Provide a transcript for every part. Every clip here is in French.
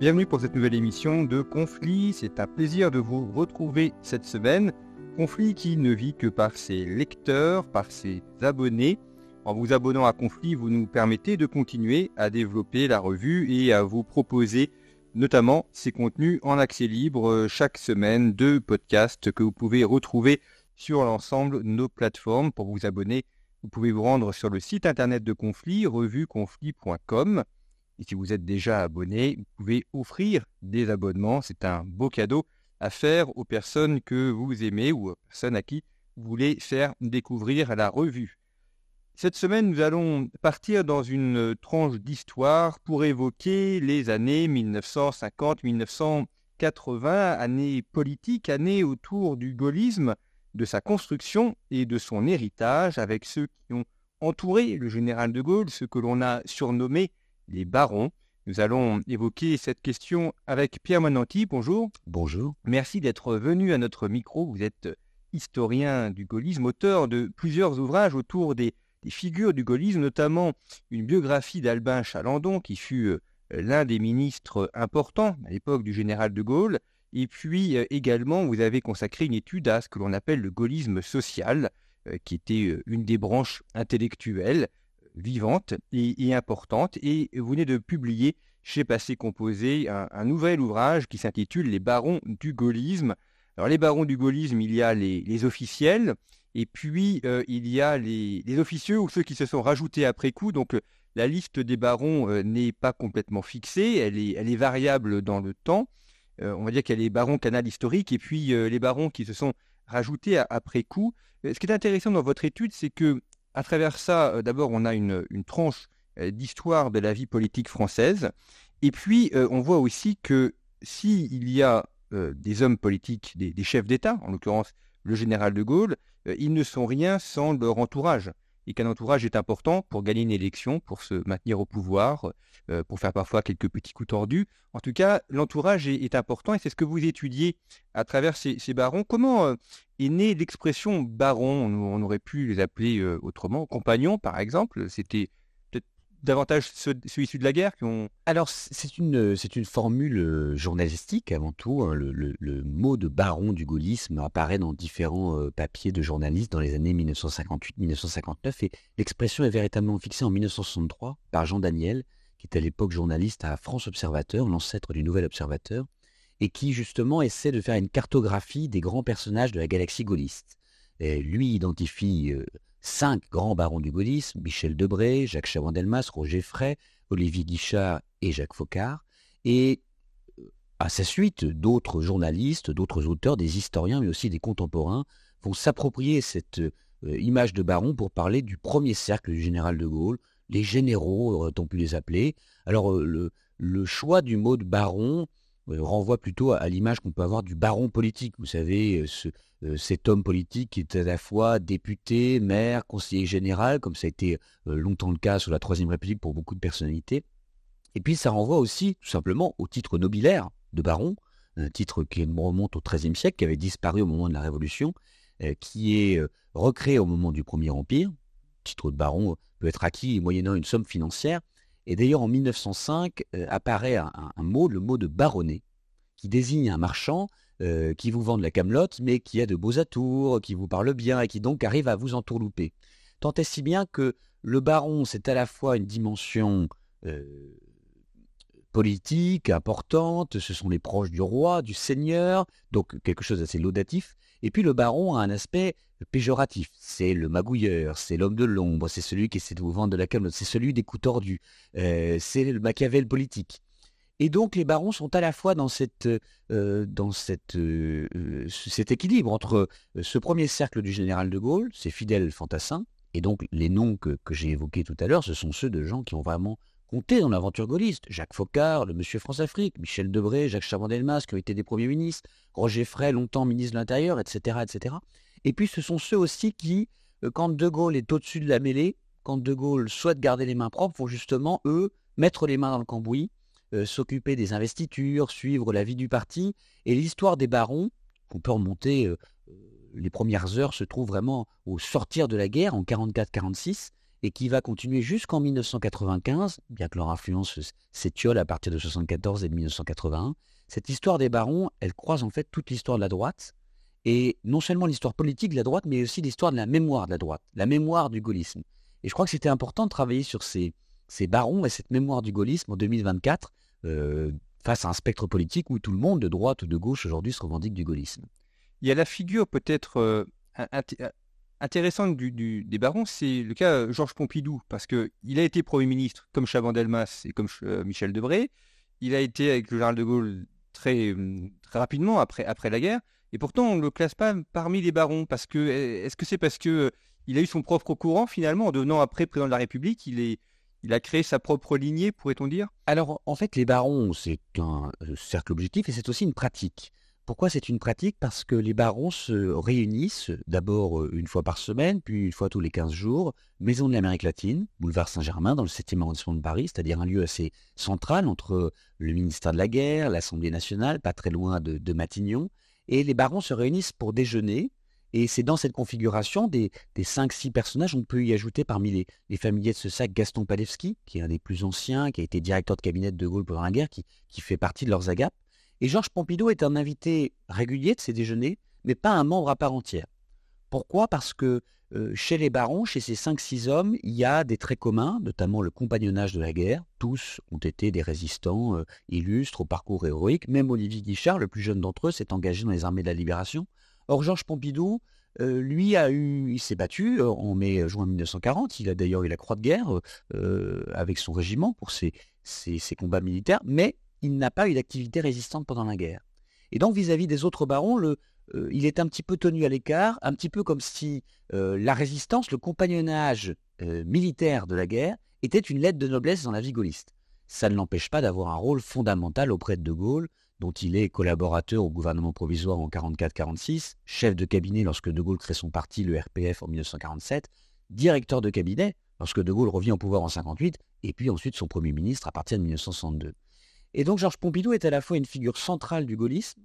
Bienvenue pour cette nouvelle émission de Conflit. C'est un plaisir de vous retrouver cette semaine. Conflit qui ne vit que par ses lecteurs, par ses abonnés. En vous abonnant à Conflit, vous nous permettez de continuer à développer la revue et à vous proposer notamment ces contenus en accès libre chaque semaine, deux podcasts que vous pouvez retrouver sur l'ensemble de nos plateformes. Pour vous abonner, vous pouvez vous rendre sur le site internet de Conflit, revueconflit.com. Et si vous êtes déjà abonné, vous pouvez offrir des abonnements. C'est un beau cadeau à faire aux personnes que vous aimez ou aux personnes à qui vous voulez faire découvrir la revue. Cette semaine, nous allons partir dans une tranche d'histoire pour évoquer les années 1950-1980, années politiques, années autour du gaullisme, de sa construction et de son héritage avec ceux qui ont entouré le général de Gaulle, ce que l'on a surnommé les barons. Nous allons évoquer cette question avec Pierre Monanti. Bonjour. Bonjour. Merci d'être venu à notre micro. Vous êtes historien du gaullisme, auteur de plusieurs ouvrages autour des, figures du gaullisme, notamment une biographie d'Albin Chalandon, qui fut euh, l'un des ministres importants à l'époque du général de Gaulle. Et puis euh, également, vous avez consacré une étude à ce que l'on appelle le gaullisme social, euh, qui était une des branches intellectuelles vivante et, importante. Et vous venez de publier chez Passé Composé un, nouvel ouvrage qui s'intitule Les barons du gaullisme. Alors les barons du gaullisme, il y a les, officiels, et puis euh, il y a les, officieux ou ceux qui se sont rajoutés après coup. Donc euh, la liste des barons euh, n'est pas complètement fixée, elle est, elle est variable dans le temps. on va dire qu'il y a les barons canal historique et puis les barons qui se sont rajoutés après coup. ce qui est intéressant dans votre étude, c'est que à travers ça, euh, d'abord, on a une, tranche euh, d'histoire de la vie politique française. Et puis, euh, on voit aussi que s'il y a des hommes politiques, des, chefs d'État, en l'occurrence le général de Gaulle, ils ne sont rien sans leur entourage. Et qu'un entourage est important pour gagner une élection, pour se maintenir au pouvoir, pour faire parfois quelques petits coups tordus. En tout cas, l'entourage est, important et c'est ce que vous étudiez à travers ces barons. Comment est née l'expression baron? On, aurait pu les appeler euh, autrement. Compagnons, par exemple. C'était davantage ceux, issus de la guerre qui ont. Alors, c'est une, c'est une formule euh, journalistique avant tout. Hein. Le, mot de baron du gaullisme apparaît dans différents euh, papiers de journalistes dans les années 1958-1959. Et l'expression est véritablement fixée en 1963 par Jean Daniel, qui était à l'époque journaliste à France Observateur, l'ancêtre du Nouvel Observateur et qui justement essaie de faire une cartographie des grands personnages de la galaxie gaulliste. Et lui identifie euh, cinq grands barons du gaullisme, Michel Debré, Jacques Chavandelmas, Roger Frey, Olivier Guichard et Jacques Faucard, et euh, à sa suite, d'autres journalistes, d'autres auteurs, des historiens, mais aussi des contemporains, vont s'approprier cette euh, image de baron pour parler du premier cercle du général de Gaulle, les généraux, aurait-on pu les appeler. Alors, le, le choix du mot de baron euh, renvoie plutôt à, l'image qu'on peut avoir du baron politique. Vous savez, euh, euh, cet homme politique qui est à la fois député, maire, conseiller général, comme ça a été longtemps le cas sous la Troisième République pour beaucoup de personnalités. Et puis ça renvoie aussi tout simplement au titre nobilaire de baron, un titre qui remonte au XIIIe siècle, qui avait disparu au moment de la Révolution, qui est recréé au moment du Premier Empire. Le titre de baron peut être acquis moyennant une somme financière, et d'ailleurs, en 1905, euh, apparaît un, mot, le mot de baronnet, qui désigne un marchand euh, qui vous vend de la camelote, mais qui a de beaux atours, qui vous parle bien et qui donc arrive à vous entourlouper. Tant est si bien que le baron, c'est à la fois une dimension euh, politique importante, ce sont les proches du roi, du seigneur, donc quelque chose d'assez laudatif, et puis le baron a un aspect péjoratif. C'est le magouilleur, c'est l'homme de l'ombre, c'est celui qui essaie de vous vendre de la camelote, c'est celui des coups tordus, euh, c'est le Machiavel politique. Et donc les barons sont à la fois dans, euh, euh, cet équilibre entre ce premier cercle du général de Gaulle, ses fidèles fantassins, et donc les noms que j'ai évoqués tout à l'heure, ce sont ceux de gens qui ont vraiment dans l'aventure gaulliste. Jacques Faucard, le Monsieur France-Afrique, Michel Debré, Jacques Chaban-Delmas, qui ont été des premiers ministres, Roger Frey, longtemps ministre de l'Intérieur, etc., etc. Et puis ce sont ceux aussi qui, euh, quand De Gaulle est au-dessus de la mêlée, quand De Gaulle souhaite garder les mains propres, vont justement, eux, mettre les mains dans le cambouis, euh, s'occuper des investitures, suivre la vie du parti. Et l'histoire des barons, qu'on peut remonter, euh, les premières heures se trouvent vraiment au sortir de la guerre, en 44-46, et qui va continuer jusqu'en 1995, bien que leur influence s'étiole à partir de 1974 et de 1981. Cette histoire des barons, elle croise en fait toute l'histoire de la droite, et non seulement l'histoire politique de la droite, mais aussi l'histoire de la mémoire de la droite, la mémoire du gaullisme. Et je crois que c'était important de travailler sur ces, barons et cette mémoire du gaullisme en 2024, euh, face à un spectre politique où tout le monde, de droite ou de gauche, aujourd'hui se revendique du gaullisme. Il y a la figure peut-être euh, intéressante du, des barons, c'est le cas euh, Georges Pompidou, parce qu'il a été Premier ministre comme Chaban-Delmas et comme Michel Debré. Il a été avec le général de Gaulle très, très rapidement après, après la guerre. Et pourtant, on ne le classe pas parmi les barons. Est-ce que c'est parce que il a eu son propre courant finalement en devenant après président de la République Il a créé sa propre lignée, pourrait-on dire? Alors, en fait, les barons, c'est un euh, cercle objectif et c'est aussi une pratique. Pourquoi c'est une pratique? Parce que les barons se réunissent d'abord euh, une fois par semaine, puis une fois tous les 15 jours, Maison de l'Amérique latine, boulevard Saint-Germain, dans le 7e arrondissement de Paris, c'est-à-dire un lieu assez central entre le ministère de la Guerre, l'Assemblée nationale, pas très loin de Matignon. Et les barons se réunissent pour déjeuner, et c'est dans cette configuration des, des 5-6 personnages, on peut y ajouter parmi les, familiers de ce sac Gaston Palevski, qui est un des plus anciens, qui a été directeur de cabinet de Gaulle pendant la guerre, qui fait partie de leurs agapes. Et Georges Pompidou est un invité régulier de ces déjeuners, mais pas un membre à part entière. Pourquoi? Parce que euh, chez les barons, chez ces 5-6 hommes, il y a des traits communs, notamment le compagnonnage de la guerre. Tous ont été des résistants euh, illustres au parcours héroïque. Même Olivier Guichard, le plus jeune d'entre eux, s'est engagé dans les armées de la Libération. Or, Georges Pompidou, euh, lui, a eu, il s'est battu en mai-juin 1940. Il a d'ailleurs eu la croix de guerre avec son régiment pour ses, combats militaires, mais il n'a pas eu d'activité résistante pendant la guerre. Et donc, vis-à-vis des autres barons, le, il est un petit peu tenu à l'écart, un petit peu comme si la résistance, le compagnonnage militaire de la guerre, était une lettre de noblesse dans la vie gaulliste. Ça ne l'empêche pas d'avoir un rôle fondamental auprès de De Gaulle, dont il est collaborateur au gouvernement provisoire en 44-46, chef de cabinet lorsque De Gaulle crée son parti, le RPF, en 1947, directeur de cabinet lorsque De Gaulle revient au pouvoir en 58, et puis ensuite son Premier ministre à partir de 1962. Et donc Georges Pompidou est à la fois une figure centrale du gaullisme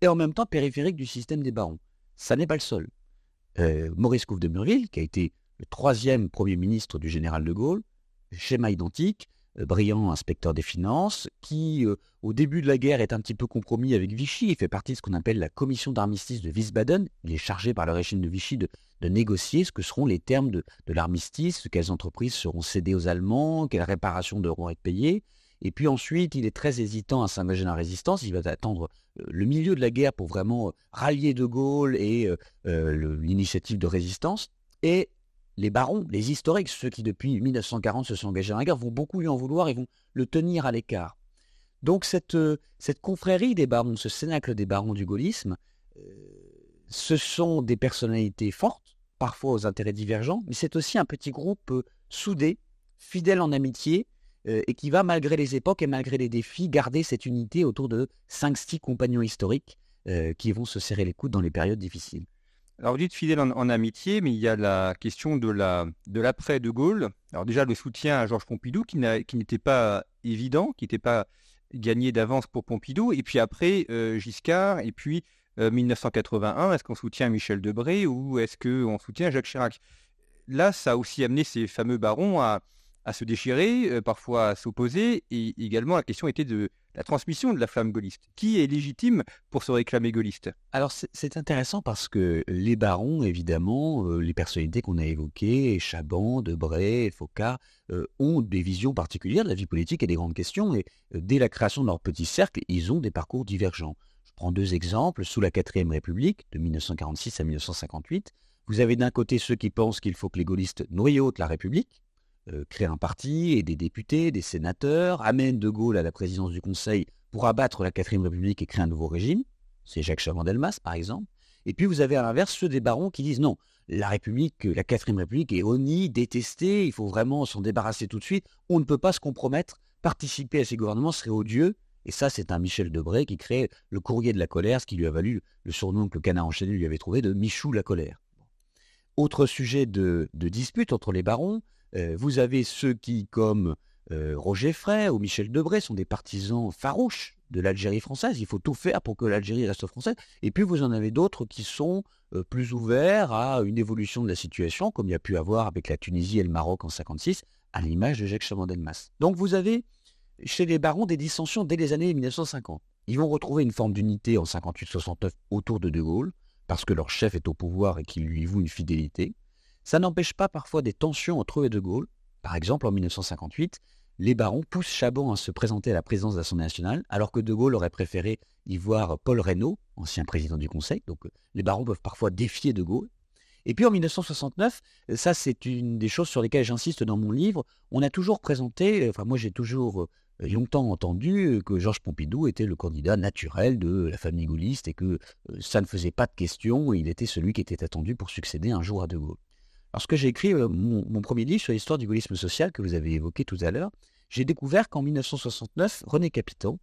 et en même temps périphérique du système des barons. Ça n'est pas le seul. Euh, Maurice Couve de Murville, qui a été le troisième Premier ministre du général de Gaulle, schéma identique, euh, brillant inspecteur des finances, qui, euh, au début de la guerre, est un petit peu compromis avec Vichy. Il fait partie de ce qu'on appelle la commission d'armistice de Wiesbaden. Il est chargé par le régime de Vichy de, négocier ce que seront les termes de, l'armistice, quelles entreprises seront cédées aux Allemands, quelles réparations devront être payées. Et puis ensuite, il est très hésitant à s'engager dans la résistance. Il va attendre euh, le milieu de la guerre pour vraiment rallier De Gaulle et l'initiative de résistance. Et les barons, les historiques, ceux qui depuis 1940 se sont engagés dans la guerre, vont beaucoup lui en vouloir et vont le tenir à l'écart. Donc cette, euh, cette confrérie des barons, ce cénacle des barons du gaullisme, euh, ce sont des personnalités fortes, parfois aux intérêts divergents, mais c'est aussi un petit groupe euh, soudé, fidèle en amitié, et qui va, malgré les époques et malgré les défis, garder cette unité autour de 5-6 compagnons historiques qui vont se serrer les coudes dans les périodes difficiles. Alors vous dites fidèle en, amitié, mais il y a la question de la de l'après de Gaulle. Alors déjà le soutien à Georges Pompidou qui n'était pas évident, qui n'était pas gagné d'avance pour Pompidou, et puis après euh, Giscard, et puis 1981, euh, est-ce qu'on soutient Michel Debré ou est-ce qu'on soutient Jacques Chirac? Là, ça a aussi amené ces fameux barons à, à se déchirer, euh, parfois à s'opposer, et également la question était de la transmission de la flamme gaulliste. Qui est légitime pour se réclamer gaulliste? Alors c'est intéressant parce que les barons, évidemment, euh, les personnalités qu'on a évoquées, Chaban, Debray, Foucault, euh, ont des visions particulières de la vie politique et des grandes questions, et dès la création de leur petit cercle, ils ont des parcours divergents. Je prends deux exemples. Sous la quatrième République, de 1946 à 1958, vous avez d'un côté ceux qui pensent qu'il faut que les gaullistes noyautent la République, euh, créer un parti et des députés, des sénateurs, amène De Gaulle à la présidence du Conseil pour abattre la quatrième République et créer un nouveau régime. C'est Jacques Chaban-Delmas, par exemple. Et puis vous avez à l'inverse ceux des barons qui disent non, la République, la quatrième République est honnie, détestée, il faut vraiment s'en débarrasser tout de suite, on ne peut pas se compromettre, participer à ces gouvernements serait odieux. Et ça, c'est un Michel Debré qui crée le courrier de la colère, ce qui lui a valu le surnom que le canard enchaîné lui avait trouvé de Michou la colère. Autre sujet de dispute entre les barons, vous avez ceux qui, comme Roger Frey ou Michel Debré, sont des partisans farouches de l'Algérie française. Il faut tout faire pour que l'Algérie reste française. Et puis vous en avez d'autres qui sont plus ouverts à une évolution de la situation, comme il y a pu avoir avec la Tunisie et le Maroc en 56, à l'image de Jacques Chaban-Delmas. Donc vous avez chez les barons des dissensions dès les années 1950. Ils vont retrouver une forme d'unité en 58-69 autour de De Gaulle, parce que leur chef est au pouvoir et qu'il lui voue une fidélité. Ça n'empêche pas parfois des tensions entre eux et De Gaulle. Par exemple, en 1958, les barons poussent Chabon à se présenter à la présidence de l'Assemblée nationale, alors que De Gaulle aurait préféré y voir Paul Reynaud, ancien président du Conseil. Donc les barons peuvent parfois défier De Gaulle. Et puis en 1969, ça c'est une des choses sur lesquelles j'insiste dans mon livre, on a toujours présenté, enfin moi j'ai toujours euh, longtemps entendu que Georges Pompidou était le candidat naturel de la famille gaulliste et que euh, ça ne faisait pas de question, il était celui qui était attendu pour succéder un jour à De Gaulle. Lorsque j'ai écrit euh, mon, premier livre sur l'histoire du gaullisme social que vous avez évoqué tout à l'heure, j'ai découvert qu'en 1969, René Capitan,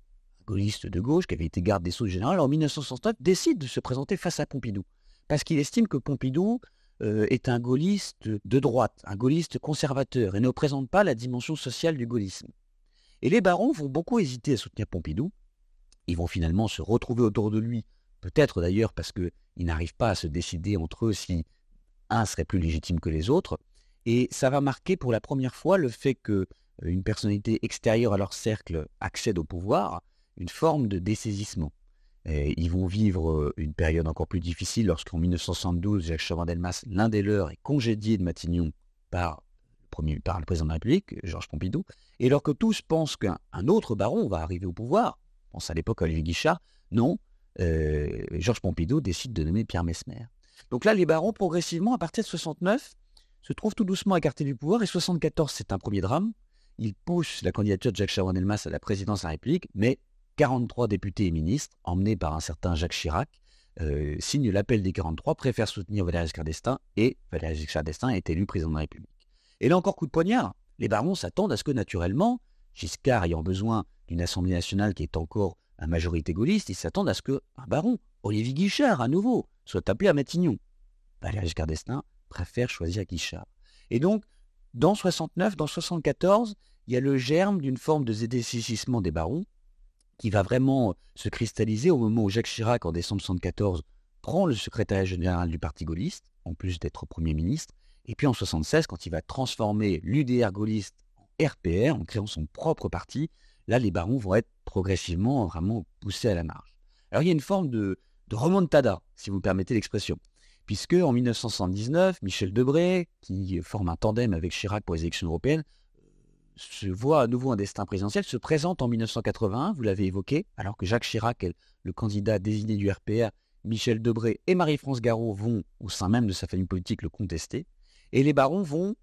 gaulliste de gauche qui avait été garde des Sceaux général, en 1969 décide de se présenter face à Pompidou. Parce qu'il estime que Pompidou euh, est un gaulliste de droite, un gaulliste conservateur, et ne présente pas la dimension sociale du gaullisme. Et les barons vont beaucoup hésiter à soutenir Pompidou. Ils vont finalement se retrouver autour de lui, peut-être d'ailleurs parce qu'ils n'arrivent pas à se décider entre eux si un serait plus légitime que les autres. Et ça va marquer pour la première fois le fait que euh, une personnalité extérieure à leur cercle accède au pouvoir, une forme de dessaisissement. ils vont vivre euh, une période encore plus difficile lorsqu'en 1972, Jacques Chaban-Delmas, l'un des leurs, est congédié de Matignon par le, président de la République, Georges Pompidou, et alors que tous pensent qu'un autre baron va arriver au pouvoir, pense à l'époque à Olivier Guichard, non, euh, Georges Pompidou décide de nommer Pierre Mesmer. Donc là, les barons, progressivement, à partir de 69, se trouvent tout doucement écartés du pouvoir. Et 74, c'est un premier drame. Ils poussent la candidature de Jacques Chaban-Delmas à la présidence de la République, mais 43 députés et ministres, emmenés par un certain Jacques Chirac, euh, signent l'appel des 43, préfèrent soutenir Valéry Giscard d'Estaing, et Valéry Giscard d'Estaing est élu président de la République. Et là encore, coup de poignard. Les barons s'attendent à ce que, naturellement, Giscard ayant besoin d'une Assemblée nationale qui est encore à majorité gaulliste, ils s'attendent à ce qu'un baron, Olivier Guichard à nouveau, soit appelé à Matignon. Valéry Giscard préfère choisir Guichard. Et donc, dans 69, dans 74, il y a le germe d'une forme de décississement des barons qui va vraiment se cristalliser au moment où Jacques Chirac, en décembre 74, prend le secrétaire général du Parti gaulliste, en plus d'être Premier ministre, et puis en 76, quand il va transformer l'UDR gaulliste en RPR, en créant son propre parti, là, les barons vont être progressivement vraiment poussés à la marge. Alors il y a une forme de, de remontada, si vous me permettez l'expression. Puisque en 1979, Michel Debré, qui forme un tandem avec Chirac pour les élections européennes, se voit à nouveau un destin présidentiel, se présente en 1981, vous l'avez évoqué, alors que Jacques Chirac le candidat désigné du RPR, Michel Debré et Marie-France Garot vont, au sein même de sa famille politique, le contester. Et les barons vont,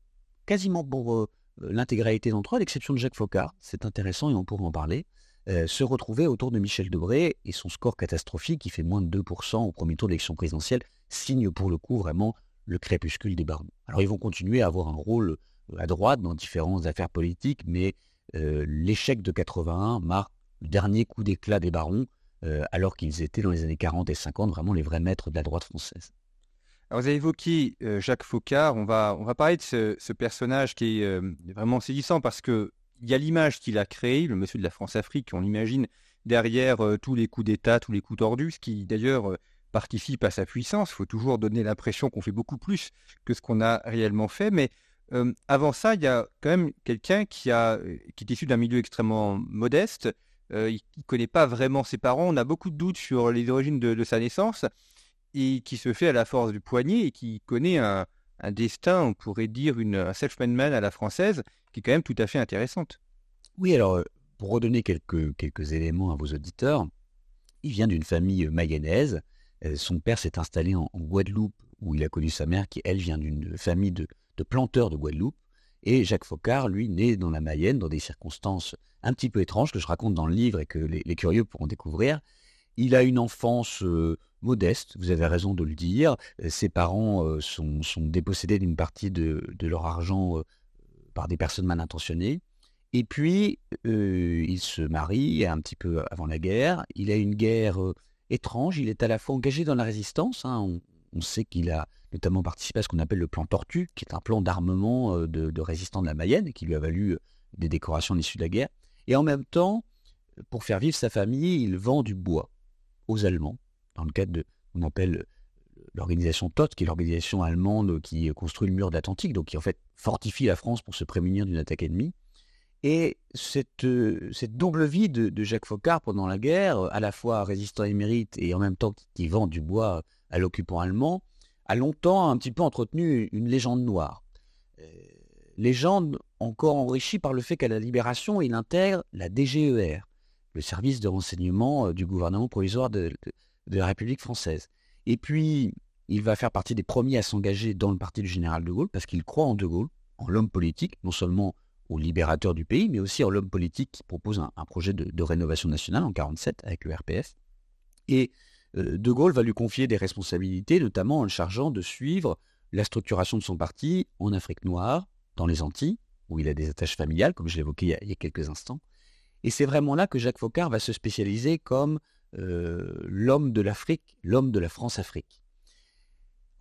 quasiment pour euh, l'intégralité d'entre eux, à l'exception de Jacques Faucard, c'est intéressant et on pourra en parler, euh, se retrouver autour de Michel Debré et son score catastrophique qui fait moins de 2% au premier tour de l'élection présidentielle signe pour le coup vraiment le crépuscule des barons. Alors ils vont continuer à avoir un rôle euh, à droite dans différentes affaires politiques, mais euh, l'échec de 81 marque le dernier coup d'éclat des barons, alors qu'ils étaient dans les années 40 et 50 vraiment les vrais maîtres de la droite française. Alors vous avez évoqué Jacques Faucard, on va, parler de ce personnage qui est vraiment saisissant parce que il y a l'image qu'il a créée, le monsieur de la France-Afrique, on imagine derrière euh, tous les coups d'État, tous les coups tordus, ce qui d'ailleurs euh, participe à sa puissance. Il faut toujours donner l'impression qu'on fait beaucoup plus que ce qu'on a réellement fait. Mais euh, avant ça, il y a quand même quelqu'un qui, est issu d'un milieu extrêmement modeste. il ne connaît pas vraiment ses parents. On a beaucoup de doutes sur les origines de, sa naissance et qui se fait à la force du poignet et qui connaît un, destin, on pourrait dire un self-made man à la française, qui est quand même tout à fait intéressante. Oui, alors, euh, pour redonner quelques, quelques éléments à vos auditeurs, il vient d'une famille euh, mayonnaise. Euh, son père s'est installé en, Guadeloupe, où il a connu sa mère, qui, elle, vient d'une famille de, planteurs de Guadeloupe. Et Jacques Faucard, lui, né dans la Mayenne, dans des circonstances un petit peu étranges que je raconte dans le livre et que les, curieux pourront découvrir. Il a une enfance modeste, vous avez raison de le dire. Ses parents sont, sont, dépossédés d'une partie de, de, leur argent par des personnes mal intentionnées. Et puis, euh, il se marie un petit peu avant la guerre. Il a une guerre euh, étrange. Il est à la fois engagé dans la résistance. Hein. On, sait qu'il a notamment participé à ce qu'on appelle le plan Tortue, qui est un plan d'armement euh, de, résistants de la Mayenne, qui lui a valu des décorations à l'issue de la guerre. Et en même temps, pour faire vivre sa famille, il vend du bois aux Allemands, dans le cadre de qu'on appelle l'organisation TOT, qui est l'organisation allemande qui construit le mur de l'Atlantique, donc qui en fait fortifie la France pour se prémunir d'une attaque ennemie. Et cette, cette double vie de, Jacques Foccart pendant la guerre, à la fois résistant émérite et en même temps qui vend du bois à l'occupant allemand, a longtemps un petit peu entretenu une légende noire. Euh, légende encore enrichie par le fait qu'à la Libération, il intègre la DGER, le service de renseignement euh, du gouvernement provisoire de, la République française. Et puis, il va faire partie des premiers à s'engager dans le parti du général de Gaulle parce qu'il croit en de Gaulle, en l'homme politique, non seulement au libérateur du pays, mais aussi en l'homme politique qui propose un, projet de, rénovation nationale en 1947 avec le RPF. Et euh, De Gaulle va lui confier des responsabilités, notamment en le chargeant de suivre la structuration de son parti en Afrique noire, dans les Antilles, où il a des attaches familiales, comme je l'évoquais il, y a quelques instants. Et c'est vraiment là que Jacques Faucard va se spécialiser comme euh, l'homme de l'Afrique, l'homme de la France-Afrique.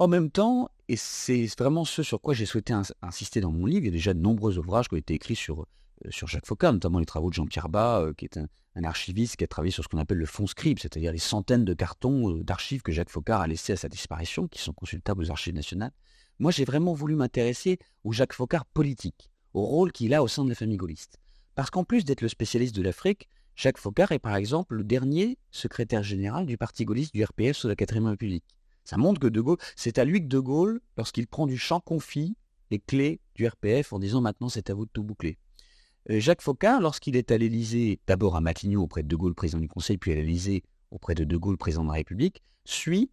En même temps, et c'est vraiment ce sur quoi j'ai souhaité insister dans mon livre, il y a déjà de nombreux ouvrages qui ont été écrits sur, euh, Jacques Faucard, notamment les travaux de Jean-Pierre Bas, euh, qui est un, archiviste qui a travaillé sur ce qu'on appelle le fonds scribe, c'est-à-dire les centaines de cartons d'archives que Jacques Faucard a laissés à sa disparition, qui sont consultables aux archives nationales. Moi, j'ai vraiment voulu m'intéresser au Jacques Faucard politique, au rôle qu'il a au sein de la famille gaulliste. Parce qu'en plus d'être le spécialiste de l'Afrique, Jacques Faucard est par exemple le dernier secrétaire général du parti gaulliste du RPF sous la 4ème République. Ça montre que De Gaulle, c'est à lui que De Gaulle, lorsqu'il prend du champ, confie les clés du RPF en disant maintenant c'est à vous de tout boucler. Euh, Jacques Faucard, lorsqu'il est à l'Élysée, d'abord à Matignon auprès de De Gaulle, président du Conseil, puis à l'Élysée auprès de De Gaulle, président de la République, suit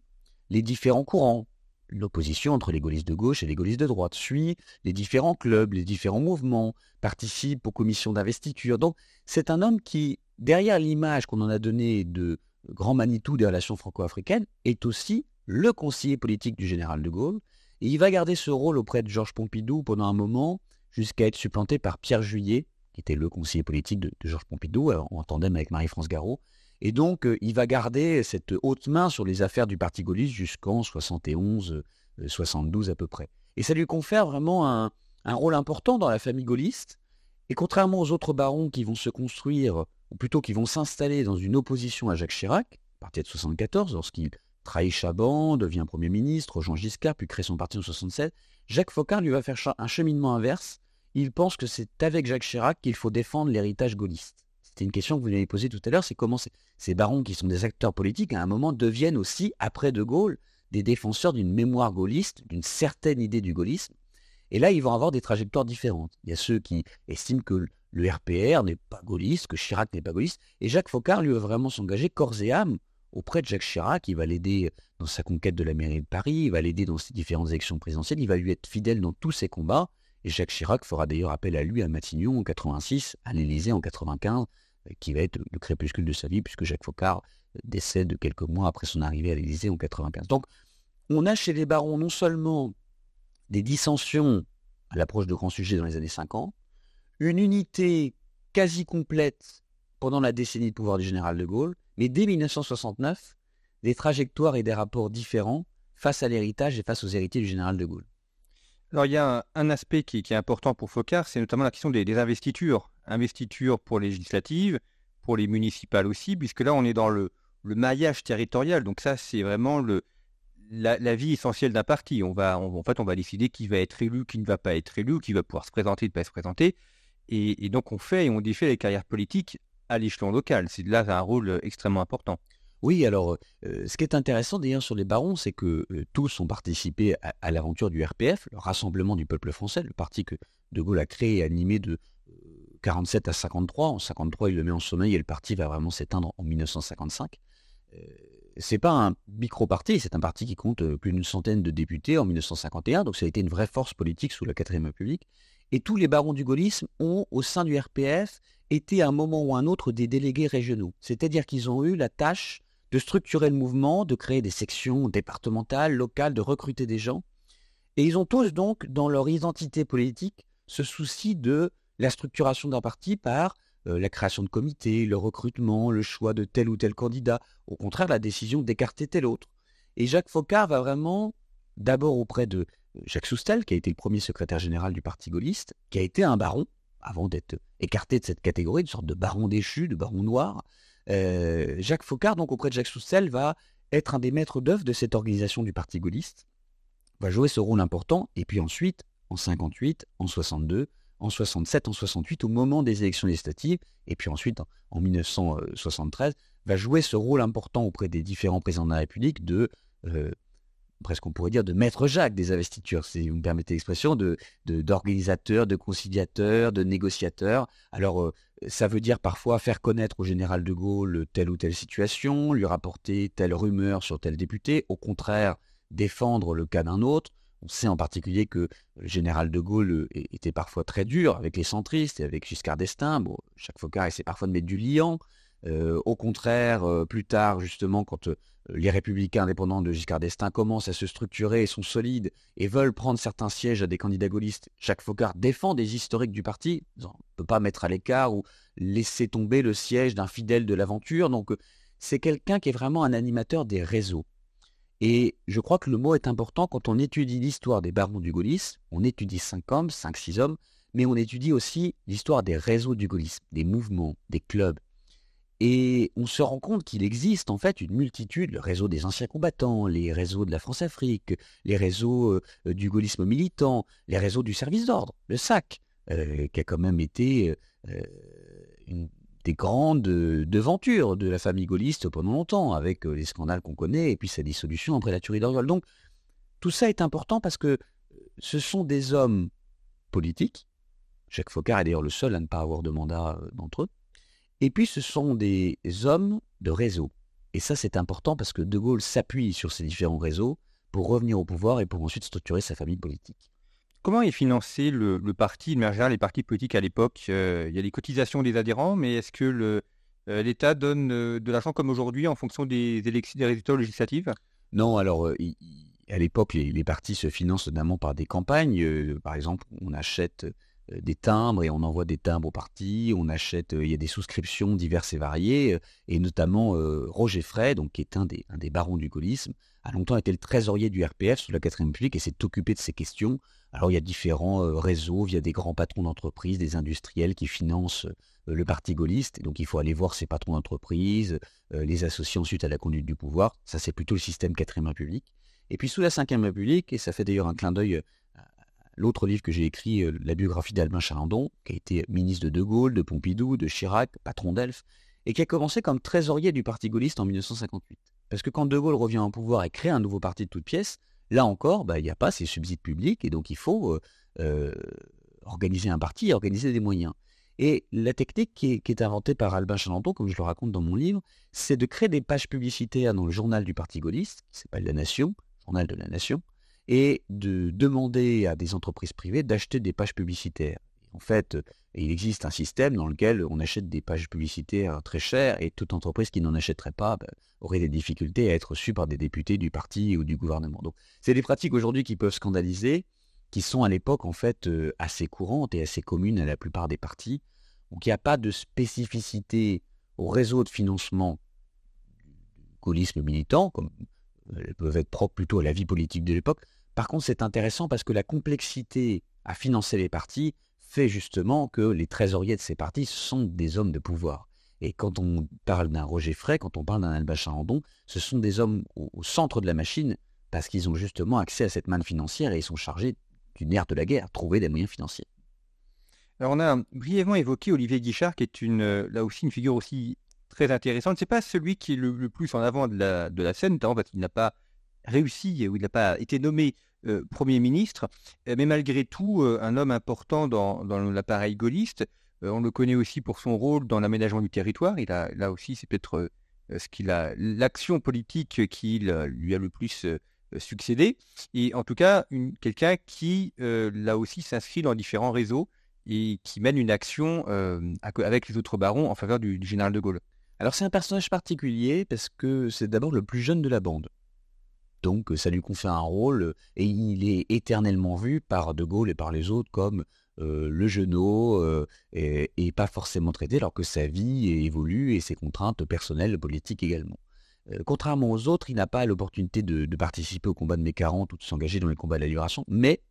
les différents courants, l'opposition entre les gaullistes de gauche et les gaullistes de droite, suit les différents clubs, les différents mouvements, participe aux commissions d'investiture. Donc c'est un homme qui, derrière l'image qu'on en a donnée de grand Manitou des relations franco-africaines, est aussi le conseiller politique du général de Gaulle. Et il va garder ce rôle auprès de Georges Pompidou pendant un moment, jusqu'à être supplanté par Pierre Juillet, qui était le conseiller politique de, Georges Pompidou, euh, en tandem avec Marie-France Garot. Et donc, euh, il va garder cette haute main sur les affaires du Parti gaulliste jusqu'en 71, 72 euh, à peu près. Et ça lui confère vraiment un, rôle important dans la famille gaulliste. Et contrairement aux autres barons qui vont se construire, ou plutôt qui vont s'installer dans une opposition à Jacques Chirac, à partir de 74, lorsqu'il trahit Chaban, devient Premier ministre, Jean Giscard, puis crée son parti en 67, Jacques Foccart lui va faire un cheminement inverse. Il pense que c'est avec Jacques Chirac qu'il faut défendre l'héritage gaulliste. C'est une question que vous m'avez posée tout à l'heure, c'est comment ces barons qui sont des acteurs politiques, à un moment, deviennent aussi, après De Gaulle, des défenseurs d'une mémoire gaulliste, d'une certaine idée du gaullisme. Et là, ils vont avoir des trajectoires différentes. Il y a ceux qui estiment que le RPR n'est pas gaulliste, que Chirac n'est pas gaulliste, et Jacques Faucard, lui, va vraiment s'engager corps et âme auprès de Jacques Chirac, il va l'aider dans sa conquête de la mairie de Paris, il va l'aider dans ses différentes élections présidentielles, il va lui être fidèle dans tous ses combats, et Jacques Chirac fera d'ailleurs appel à lui à Matignon en 86, à l'Élysée en 95, qui va être le crépuscule de sa vie, puisque Jacques Faucard décède quelques mois après son arrivée à l'Élysée en 95. Donc, on a chez les barons non seulement des dissensions à l'approche de grands sujets dans les années 50, une unité quasi complète pendant la décennie de pouvoir du général de Gaulle, mais dès 1969, des trajectoires et des rapports différents face à l'héritage et face aux héritiers du général de Gaulle. Alors il y a un, aspect qui, est important pour Focard, c'est notamment la question des investitures investiture pour les législatives, pour les municipales aussi, puisque là on est dans le, maillage territorial. Donc ça c'est vraiment la, vie essentielle d'un parti. On va, en fait, on va décider qui va être élu, qui ne va pas être élu, qui va pouvoir se présenter, ne pas se présenter. Et, donc on fait et on défait les carrières politiques à l'échelon local. C'est là un rôle extrêmement important. Oui, alors euh, ce qui est intéressant d'ailleurs sur les barons, c'est que euh, tous ont participé à, l'aventure du RPF, le Rassemblement du peuple français, le parti que De Gaulle a créé et animé de 47 à 53. En 53, il le met en sommeil et le parti va vraiment s'éteindre en 1955. Euh, c'est pas un micro-parti, c'est un parti qui compte euh, plus d'une centaine de députés en 1951, donc ça a été une vraie force politique sous la 4ème République. Et tous les barons du gaullisme ont, au sein du RPF, été à un moment ou un autre des délégués régionaux. C'est-à-dire qu'ils ont eu la tâche de structurer le mouvement, de créer des sections départementales, locales, de recruter des gens. Et ils ont tous donc, dans leur identité politique, ce souci de la structuration d'un parti par euh, la création de comités, le recrutement, le choix de tel ou tel candidat, au contraire la décision d'écarter tel autre. Et Jacques Faucard va vraiment, d'abord auprès de euh, Jacques Soustel, qui a été le premier secrétaire général du Parti gaulliste, qui a été un baron, avant d'être écarté de cette catégorie, de sorte de baron déchu, de baron noir. Jacques Faucard, donc auprès de Jacques Soussel, va être un des maîtres d'œuvre de cette organisation du Parti gaulliste, va jouer ce rôle important, et puis ensuite, en 58, en 62, en 67, en 68, au moment des élections législatives, et puis ensuite, en 1973, va jouer ce rôle important auprès des différents présidents de la République de, euh, presque on pourrait dire, de maître Jacques des investitures, si vous me permettez l'expression, de, d'organisateur, de, conciliateur, de négociateur. Alors, euh, ça veut dire parfois faire connaître au général de Gaulle telle ou telle situation, lui rapporter telle rumeur sur tel député, au contraire, défendre le cas d'un autre. On sait en particulier que le général de Gaulle euh, était parfois très dur avec les centristes et avec Giscard d'Estaing. Bon, chaque Focard essaie parfois de mettre du liant. Euh, au contraire, euh, plus tard, justement, quand les républicains indépendants de Giscard d'Estaing commencent à se structurer et sont solides et veulent prendre certains sièges à des candidats gaullistes, Jacques Faucard défend des historiques du parti. On ne peut pas mettre à l'écart ou laisser tomber le siège d'un fidèle de l'aventure. Donc, c'est quelqu'un qui est vraiment un animateur des réseaux. Et je crois que le mot est important quand on étudie l'histoire des barons du gaullisme. On étudie cinq hommes, cinq, six hommes, mais on étudie aussi l'histoire des réseaux du gaullisme, des mouvements, des clubs. Et on se rend compte qu'il existe en fait une multitude, le réseau des anciens combattants, les réseaux de la France-Afrique, les réseaux euh, du gaullisme militant, les réseaux du service d'ordre, le SAC, euh, qui a quand même été euh, une des grandes devantures de la famille gaulliste pendant longtemps, avec les scandales qu'on connaît et puis sa dissolution après la tuerie d'Orgueil. Donc, tout ça est important parce que ce sont des hommes politiques. Jacques Faucard est d'ailleurs le seul à ne pas avoir de mandat d'entre eux. Et puis, ce sont des hommes de réseau. Et ça, c'est important parce que De Gaulle s'appuie sur ces différents réseaux pour revenir au pouvoir et pour ensuite structurer sa famille politique. Comment est financé le, parti, de les partis politiques à l'époque? Euh, Il y a les cotisations des adhérents, mais est-ce que euh, l'État donne euh, de l'argent comme aujourd'hui en fonction des, des résultats législatifs? Non, alors à l'époque, les, partis se financent notamment par des campagnes. par exemple, on achète des timbres et on envoie des timbres aux partis. On achète, il y a des souscriptions diverses et variées, et notamment Roger Frey, donc qui est un des, barons du gaullisme, a longtemps été le trésorier du RPF sous la 4 République et s'est occupé de ces questions. Alors il y a différents euh, réseaux, il y a des grands patrons d'entreprise, des industriels qui financent euh, le parti gaulliste. donc il faut aller voir ces patrons d'entreprise, euh, les associer ensuite à la conduite du pouvoir. Ça c'est plutôt le système 4 République. Et puis sous la 5 République, et ça fait d'ailleurs un clin d'œil l'autre livre que j'ai écrit, la biographie d'Albin Chalandon, qui a été ministre de De Gaulle, de Pompidou, de Chirac, patron d'Elf, et qui a commencé comme trésorier du parti gaulliste en 1958. Parce que quand De Gaulle revient au pouvoir et crée un nouveau parti de toutes pièces, là encore, bah, il n'y a pas ces subsides publics et donc il faut euh, euh, organiser un parti et organiser des moyens. Et la technique qui est, inventée par Albin Chalandon, comme je le raconte dans mon livre, c'est de créer des pages publicitaires dans le journal du Parti gaulliste, qui s'appelle La Nation, journal de la Nation, et de demander à des entreprises privées d'acheter des pages publicitaires. En fait, il existe un système dans lequel on achète des pages publicitaires très chères et toute entreprise qui n'en achèterait pas bah, aurait des difficultés à être reçue par des députés du parti ou du gouvernement. Donc, c'est des pratiques aujourd'hui qui peuvent scandaliser, qui sont à l'époque en fait euh, assez courantes et assez communes à la plupart des partis. Donc, il n'y a pas de spécificité au réseau de financement du gaullisme militant, comme euh, elles peuvent être propres plutôt à la vie politique de l'époque. Par contre, c'est intéressant parce que la complexité à financer les partis fait justement que les trésoriers de ces partis sont des hommes de pouvoir. Et quand on parle d'un Roger Frey, quand on parle d'un Albin Charandon, ce sont des hommes au, centre de la machine parce qu'ils ont justement accès à cette manne financière et ils sont chargés d'une ère de la guerre, trouver des moyens financiers. Alors on a brièvement évoqué Olivier Guichard, qui est euh, là aussi une figure aussi très intéressante. C'est pas celui qui est le, plus en avant de la, de la scène, notamment parce qu'il n'a pas réussi ou il n'a pas été nommé euh, Premier ministre, euh, mais malgré tout euh, un homme important dans, l'appareil gaulliste. on le connaît aussi pour son rôle dans l'aménagement du territoire. Il a, là aussi, c'est peut-être ce qu'il a, l'action politique qui lui a le plus succédé. Et en tout cas, quelqu'un qui, là aussi, s'inscrit dans différents réseaux et qui mène une action avec les autres barons en faveur du général de Gaulle. Alors c'est un personnage particulier parce que c'est d'abord le plus jeune de la bande. Donc ça lui confère un rôle et il est éternellement vu par De Gaulle et par les autres comme le genou et, pas forcément traité alors que sa vie évolue et ses contraintes personnelles, politiques également. contrairement aux autres, il n'a pas l'opportunité de, participer au combat de mai 40 ou de s'engager dans les combats de la mais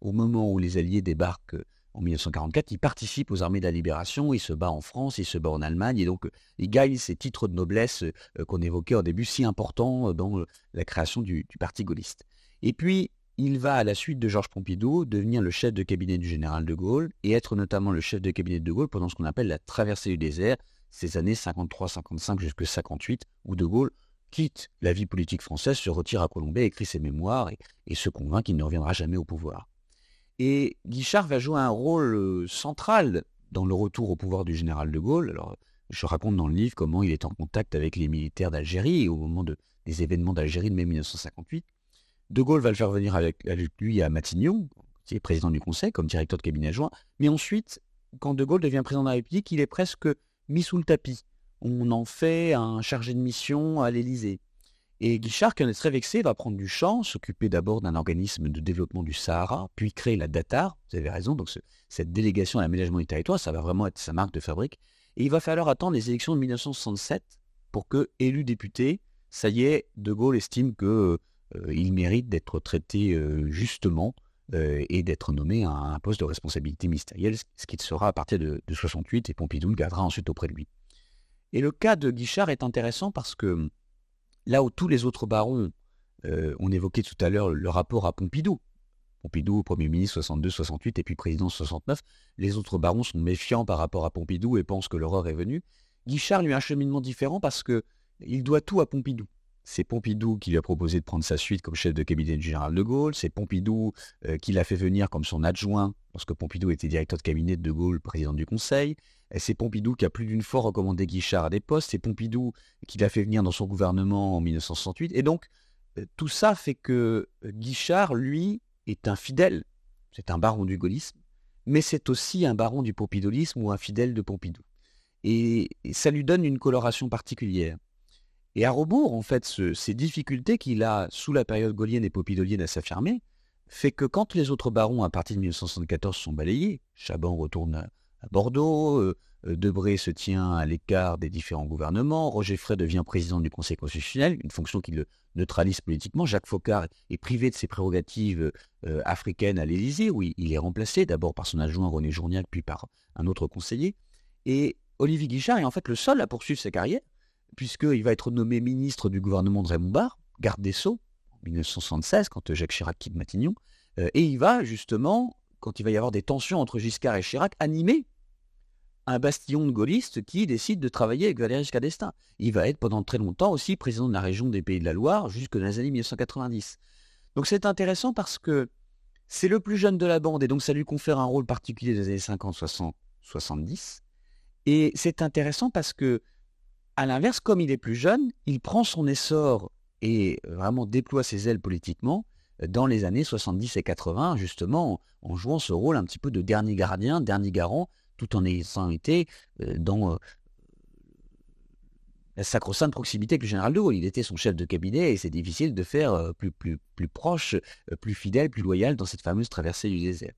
au moment où les Alliés débarquent en 1944, il participe aux armées de la libération, il se bat en France, il se bat en Allemagne, et donc il gagne ces titres de noblesse qu'on évoquait au début, si importants dans la création du, Parti gaulliste. Et puis, il va, à la suite de Georges Pompidou, devenir le chef de cabinet du général de Gaulle et être notamment le chef de cabinet de Gaulle pendant ce qu'on appelle la traversée du désert, ces années 53-55 jusqu'à 58, où De Gaulle quitte la vie politique française, se retire à Colombay, écrit ses mémoires et, se convainc qu'il ne reviendra jamais au pouvoir. Et Guichard va jouer un rôle euh, central dans le retour au pouvoir du général de Gaulle. Alors, je raconte dans le livre comment il est en contact avec les militaires d'Algérie au moment des événements d'Algérie de mai 1958. De Gaulle va le faire venir avec, lui à Matignon, qui est président du Conseil, comme directeur de cabinet adjoint. Mais ensuite, quand De Gaulle devient président de la République, il est presque mis sous le tapis. On en fait un chargé de mission à l'Élysée. Et Guichard, qui en est très vexé, va prendre du champ, s'occuper d'abord d'un organisme de développement du Sahara, puis créer la DATAR, vous avez raison, donc cette délégation à l'aménagement du territoire, ça va vraiment être sa marque de fabrique. Et il va falloir attendre les élections de 1967 pour que, élu député, ça y est, De Gaulle estime que euh, mérite d'être traité euh, justement euh, et d'être nommé à un poste de responsabilité ministérielle, ce qui sera à partir de, 68 et Pompidou le gardera ensuite auprès de lui. Et le cas de Guichard est intéressant parce que là où tous les autres barons, on évoquait tout à l'heure le rapport à Pompidou, Pompidou, Premier ministre 62-68 et puis président 69, les autres barons sont méfiants par rapport à Pompidou et pensent que l'horreur est venue. Guichard lui a un cheminement différent parce que il doit tout à Pompidou. C'est Pompidou qui lui a proposé de prendre sa suite comme chef de cabinet du général de Gaulle. C'est Pompidou euh, qui l'a fait venir comme son adjoint lorsque Pompidou était directeur de cabinet de De Gaulle, président du Conseil. C'est Pompidou qui a plus d'une fois recommandé Guichard à des postes. C'est Pompidou qui l'a fait venir dans son gouvernement en 1968. Et donc, euh, tout ça fait que euh, Guichard, lui, est un fidèle. C'est un baron du gaullisme, mais c'est aussi un baron du pompidolisme ou un fidèle de Pompidou. et ça lui donne une coloration particulière. Et à rebours, en fait, ces difficultés qu'il a sous la période gaulienne et popidolienne à s'affirmer, fait que quand les autres barons, à partir de 1974, sont balayés, Chaban retourne à, Bordeaux, euh, euh, Debré se tient à l'écart des différents gouvernements, Roger Frey devient président du Conseil constitutionnel, une fonction qui le neutralise politiquement, Jacques Faucard est privé de ses prérogatives euh, africaines à l'Élysée, où il, est remplacé d'abord par son adjoint René Journiac, puis par un autre conseiller, et Olivier Guichard est en fait le seul à poursuivre sa carrière, puisqu'il va être nommé ministre du gouvernement de Raymond Barre, garde des Sceaux, 1976, quand Jacques Chirac quitte Matignon, euh, et il va justement, quand il va y avoir des tensions entre Giscard et Chirac, animer un bastillon de gaullistes qui décide de travailler avec Valéry Giscard d'Estaing. Il va être pendant très longtemps aussi président de la région des Pays de la Loire jusque dans les années 1990. Donc c'est intéressant parce que c'est le plus jeune de la bande et donc ça lui confère un rôle particulier des années 50, 60, 70. Et c'est intéressant parce que à l'inverse, comme il est plus jeune, il prend son essor et euh, vraiment déploie ses ailes politiquement euh, dans les années 70 et 80, justement en jouant ce rôle un petit peu de dernier gardien, dernier garant, tout en ayant été euh, dans la sacro-sainte proximité avec le général de Gaulle. Il était son chef de cabinet et c'est difficile de faire plus, plus, plus proche, plus fidèle, plus loyal dans cette fameuse traversée du désert.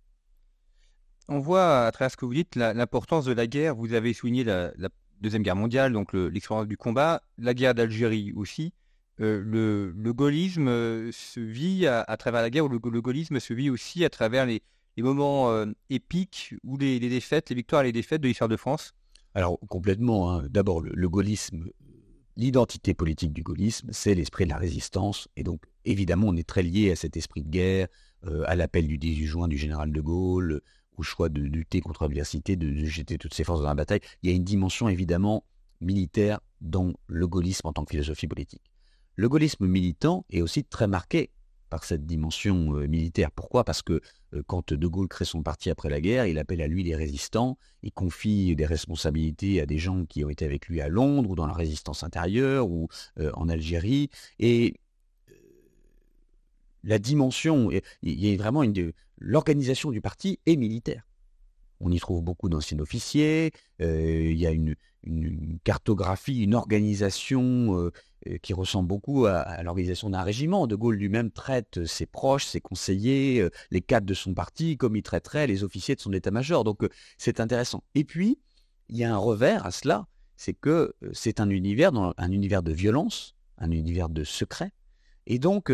On voit à travers ce que vous dites l'importance de la guerre. Vous avez souligné la Deuxième Guerre mondiale, donc l'expérience du combat, la guerre d'Algérie aussi. Le, gaullisme se vit à, travers la guerre, ou le, gaullisme se vit aussi à travers les, moments épiques ou les, défaites, les victoires et les défaites de l'histoire de France? Alors complètement. Hein. D'abord, le, gaullisme, l'identité politique du gaullisme, c'est l'esprit de la résistance. Et donc, évidemment, on est très lié à cet esprit de guerre, à l'appel du 18 juin du général de Gaulle, au choix de lutter contre l'adversité, de, jeter toutes ses forces dans la bataille. Il y a une dimension évidemment militaire dans le gaullisme en tant que philosophie politique. Le gaullisme militant est aussi très marqué par cette dimension euh, militaire. Pourquoi? Parce que euh, quand De Gaulle crée son parti après la guerre, il appelle à lui les résistants, il confie des responsabilités à des gens qui ont été avec lui à Londres ou dans la résistance intérieure ou euh, en Algérie. Et la dimension, il y a vraiment une, l'organisation du parti est militaire. On y trouve beaucoup d'anciens officiers, euh, il y a une, cartographie, une organisation euh, euh, qui ressemble beaucoup à, l'organisation d'un régiment. De Gaulle lui-même traite ses proches, ses conseillers, les cadres de son parti comme il traiterait les officiers de son état-major. Donc c'est intéressant. Et puis, il y a un revers à cela, c'est que c'est un univers, un univers de violence, un univers de secret. Et donc,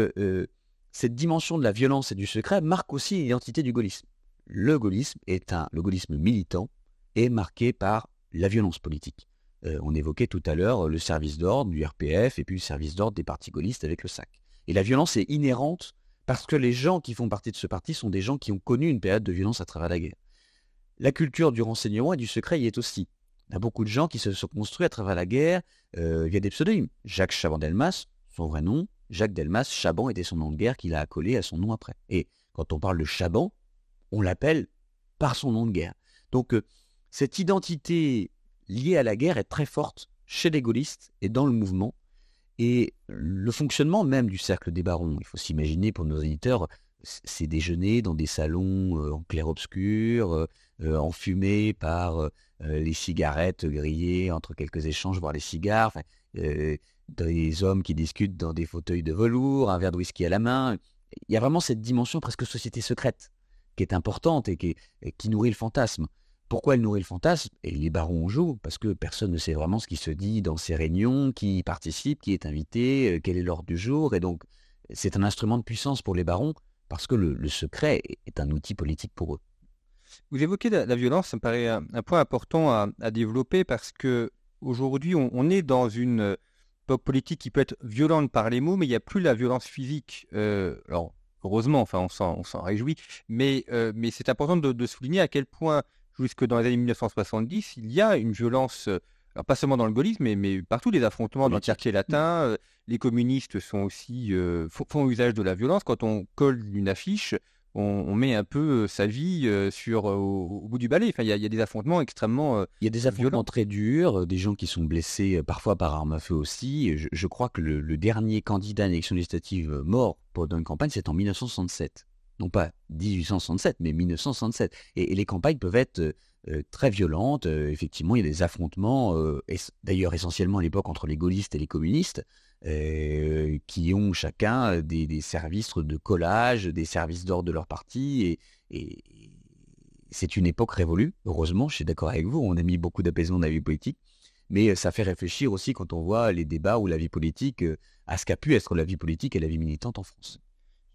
cette dimension de la violence et du secret marque aussi l'identité du gaullisme. Le gaullisme est un, gaullisme militant est marqué par la violence politique. Euh, on évoquait tout à l'heure le service d'ordre du RPF et puis le service d'ordre des partis gaullistes avec le SAC. Et la violence est inhérente parce que les gens qui font partie de ce parti sont des gens qui ont connu une période de violence à travers la guerre. La culture du renseignement et du secret y est aussi. Il y a beaucoup de gens qui se sont construits à travers la guerre euh, via des pseudonymes. Jacques Chaban-Delmas, son vrai nom, Jacques Delmas, Chaban était son nom de guerre qu'il a accolé à son nom après. Et quand on parle de Chaban, on l'appelle par son nom de guerre. Donc euh, cette identité liée à la guerre est très forte chez les gaullistes et dans le mouvement. Et le fonctionnement même du cercle des barons, il faut s'imaginer pour nos éditeurs, c'est déjeuner dans des salons euh, en clair-obscur, euh, enfumés par les cigarettes grillées entre quelques échanges, voire les cigares, des hommes qui discutent dans des fauteuils de velours, un verre de whisky à la main. Il y a vraiment cette dimension presque société secrète qui est importante et qui, nourrit le fantasme. Pourquoi elle nourrit le fantasme? Et les barons en jouent, parce que personne ne sait vraiment ce qui se dit dans ces réunions, qui y participe, qui est invité, euh, quel est l'ordre du jour. Et donc, c'est un instrument de puissance pour les barons, parce que le, secret est un outil politique pour eux. Vous évoquez la, violence, ça me paraît un, point important à, développer, parce que aujourd'hui, on, est dans une époque politique qui peut être violente par les mots, mais il n'y a plus la violence physique. Euh, alors, heureusement, enfin, on s'en réjouit, mais, euh, mais c'est important de, souligner à quel point, jusque dans les années 1970, il y a une violence, euh, alors pas seulement dans le gaullisme, mais, mais partout, des affrontements dans le quartier latin. les communistes sont aussi, font, usage de la violence. Quand on colle une affiche, on, met un peu sa vie sur, au, bout du balai. Enfin, il y, a des affrontements extrêmement. Il y a des affrontements très durs, des gens qui sont blessés parfois par arme à feu aussi. Je, crois que le, dernier candidat à l'élection législative mort pendant une campagne, c'est en 1967. Non pas 1867, mais 1967. Et, les campagnes peuvent être très violentes. effectivement, il y a des affrontements, d'ailleurs essentiellement à l'époque entre les gaullistes et les communistes. Euh, qui ont chacun des, services de collage, des services d'ordre de leur parti. Et, c'est une époque révolue, heureusement, je suis d'accord avec vous, on a mis beaucoup d'apaisement dans la vie politique. Mais ça fait réfléchir aussi quand on voit les débats ou la vie politique euh, à ce qu'a pu être la vie politique et la vie militante en France.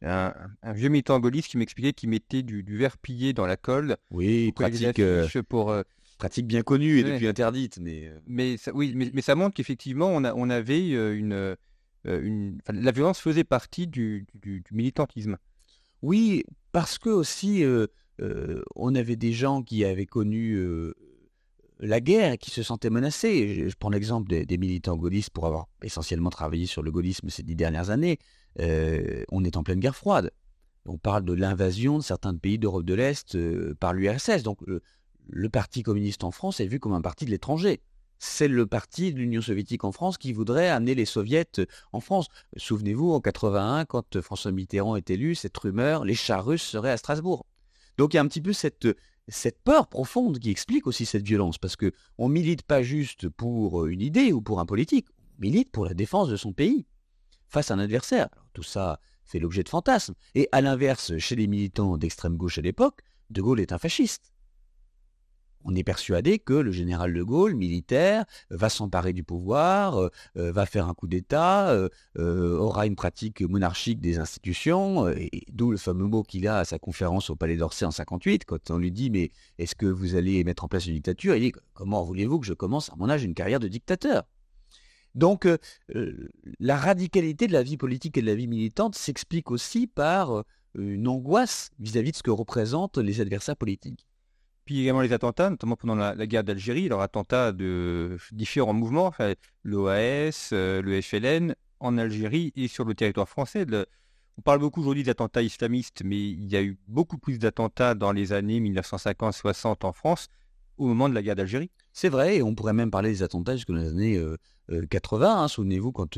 Un, vieux militant gaulliste qui m'expliquait qu'il mettait du, verre pillé dans la colle. Oui, pratique, euh, pour, pratique bien connue et depuis interdite. Mais, euh. mais ça, oui, mais, ça montre qu'effectivement, on, a, on avait euh, une, euh, une la violence faisait partie du, du, militantisme. Oui, parce que aussi, on avait des gens qui avaient connu la guerre et qui se sentaient menacés. Je, prends l'exemple des, militants gaullistes pour avoir essentiellement travaillé sur le gaullisme ces dix dernières années. on est en pleine guerre froide. On parle de l'invasion de certains pays d'Europe de l'Est par l'URSS. Donc le Parti communiste en France est vu comme un parti de l'étranger. C'est le parti de l'Union soviétique en France qui voudrait amener les soviets en France. Souvenez-vous, en 81, quand François Mitterrand est élu, cette rumeur, les chars russes seraient à Strasbourg. Donc il y a un petit peu cette, peur profonde qui explique aussi cette violence, parce que on milite pas juste pour une idée ou pour un politique, on milite pour la défense de son pays face à un adversaire. tout ça fait l'objet de fantasmes. Et à l'inverse, chez les militants d'extrême gauche à l'époque, De Gaulle est un fasciste on est persuadé que le général de Gaulle, militaire, va s'emparer du pouvoir, euh, euh, va faire un coup d'État, euh, aura une pratique monarchique des institutions, et, d'où le fameux mot qu'il a à sa conférence au Palais d'Orsay en 58, quand on lui dit mais est-ce que vous allez mettre en place une dictature? Il dit comment voulez-vous que je commence à mon âge une carrière de dictateur? Donc, la radicalité de la vie politique et de la vie militante s'explique aussi par une angoisse vis à -vis de ce que représentent les adversaires politiques. Puis également les attentats, notamment pendant la, guerre d'Algérie, leurs attentats de différents mouvements, l'OAS, euh, le FLN, en Algérie et sur le territoire français. on parle beaucoup aujourd'hui d'attentats islamistes, mais il y a eu beaucoup plus d'attentats dans les années 1950-60 en France au moment de la guerre d'Algérie. C'est vrai, et on pourrait même parler des attentats jusqu'aux années 80. Euh, euh, hein. Souvenez-vous quand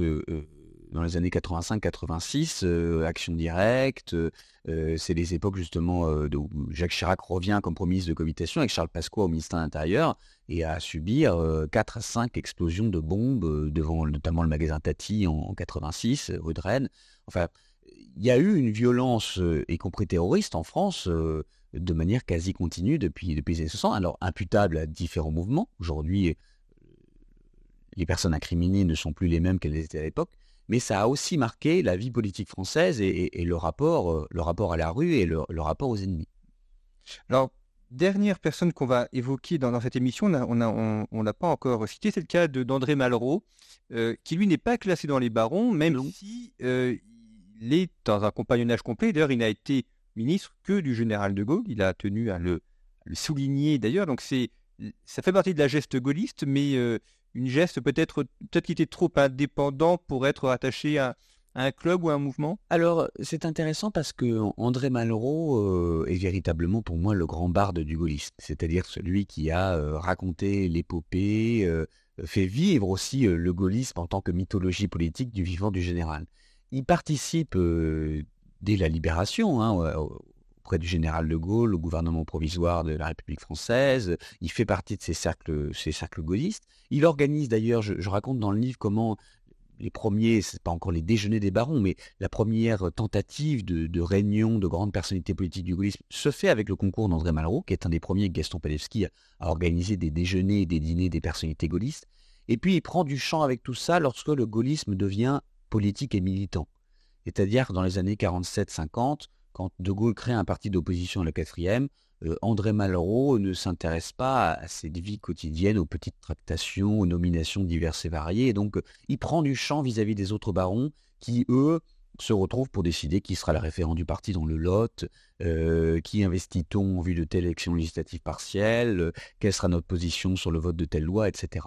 dans les années 85-86, euh, Action Directe, euh, euh, c'est les époques justement où Jacques Chirac revient comme ministre de cohabitation avec Charles Pasqua au ministère de l'Intérieur et à subir 4 à 5 explosions de bombes devant notamment le magasin Tati en, 86, rue de Rennes. Enfin, il y a eu une violence, y compris terroriste, en France de manière quasi continue depuis, depuis les années 60, alors imputable à différents mouvements. Aujourd'hui, les personnes incriminées ne sont plus les mêmes qu'elles étaient à l'époque, mais ça a aussi marqué la vie politique française et, le, rapport, euh, le rapport à la rue et le, rapport aux ennemis. Alors, dernière personne qu'on va évoquer dans, cette émission, on ne on, l'a pas encore cité, c'est le cas d'André Malraux, euh, qui lui n'est pas classé dans les barons, même si euh, il est dans un compagnonnage complet. D'ailleurs, il n'a été ministre que du général de Gaulle. Il a tenu à le, souligner d'ailleurs. Donc c'est, ça fait partie de la geste gaulliste, mais euh, une geste peut-être peut-être qui était trop indépendant pour être attaché à, un club ou un mouvement? Alors, c'est intéressant parce que André Malraux euh, est véritablement pour moi le grand barde du gaullisme, c'est-à-dire celui qui a euh, raconté l'épopée, euh, fait vivre aussi le gaullisme en tant que mythologie politique du vivant du général. Il participe dès la libération hein, auprès du général de Gaulle, au gouvernement provisoire de la République française. Il fait partie de ces cercles, ces cercles gaullistes. Il organise d'ailleurs, je, raconte dans le livre comment les premiers, c'est pas encore les déjeuners des barons, mais la première tentative de, réunion de grandes personnalités politiques du gaullisme se fait avec le concours d'André Malraux, qui est un des premiers, Gaston Palevski, à, organiser des déjeuners et des dîners des personnalités gaullistes. Et puis il prend du champ avec tout ça lorsque le gaullisme devient politique et militant. C'est-à-dire dans les années 47-50, quand De Gaulle crée un parti d'opposition à la quatrième, euh, André Malraux ne s'intéresse pas à cette vie quotidienne, aux petites tractations, aux nominations diverses et variées. Et donc, il prend du champ vis-à-vis des autres barons qui, eux, se retrouvent pour décider qui sera le référent du parti dans le Lot, euh, qui investit-on en vue de telle élection législative partielle, euh, quelle sera notre position sur le vote de telle loi, etc.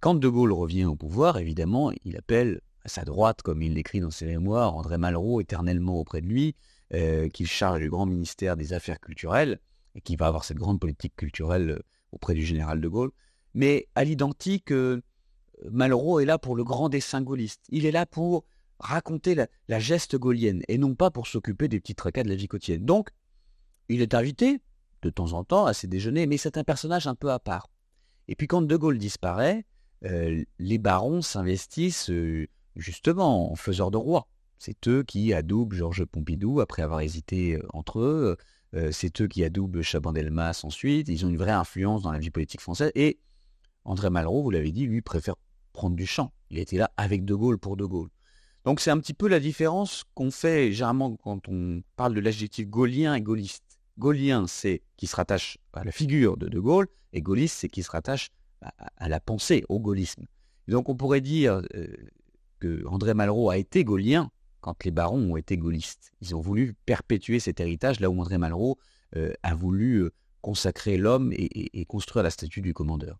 Quand De Gaulle revient au pouvoir, évidemment, il appelle à sa droite, comme il l'écrit dans ses mémoires, André Malraux éternellement auprès de lui, qu'il charge du grand ministère des Affaires culturelles et qui va avoir cette grande politique culturelle euh, auprès du général de Gaulle. Mais à l'identique, euh, Malraux est là pour le grand dessin gaulliste. Il est là pour raconter la, geste gaulienne et non pas pour s'occuper des petits tracas de la vie quotidienne. Donc, il est invité de temps en temps à ses déjeuners, mais c'est un personnage un peu à part. Et puis quand De Gaulle disparaît, euh, les barons s'investissent justement en faiseurs de roi. C'est eux qui adoubent Georges Pompidou après avoir hésité entre eux. Euh, c'est eux qui adoubent Chaban-Delmas ensuite. Ils ont une vraie influence dans la vie politique française. Et André Malraux, vous l'avez dit, lui préfère prendre du champ. Il était là avec De Gaulle pour De Gaulle. Donc c'est un petit peu la différence qu'on fait généralement quand on parle de l'adjectif gaullien et gaulliste. Gaullien, c'est qui se rattache à la figure de De Gaulle, et gaulliste, c'est qui se rattache à, la pensée, au gaullisme. donc on pourrait dire euh, que André Malraux a été gaullien, quand les barons ont été gaullistes. Ils ont voulu perpétuer cet héritage, là où André Malraux euh, a voulu euh, consacrer l'homme et, construire la statue du commandeur.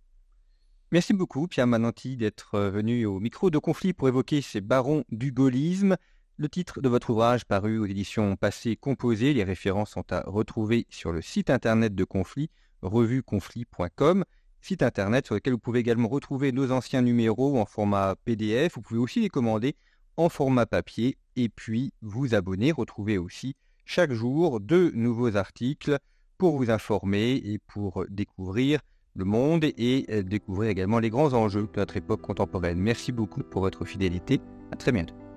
Merci beaucoup, Pierre Mananti, d'être euh, venu au micro de conflit pour évoquer ces barons du gaullisme. Le titre de votre ouvrage paru aux éditions Passé Composé, les références sont à retrouver sur le site internet de Conflit, revueconflit.com, site internet sur lequel vous pouvez également retrouver nos anciens numéros en format PDF. Vous pouvez aussi les commander en format papier et puis vous abonner. Retrouvez aussi chaque jour deux nouveaux articles pour vous informer et pour découvrir le monde et euh, découvrir également les grands enjeux de notre époque contemporaine. Merci beaucoup pour votre fidélité. À très bientôt.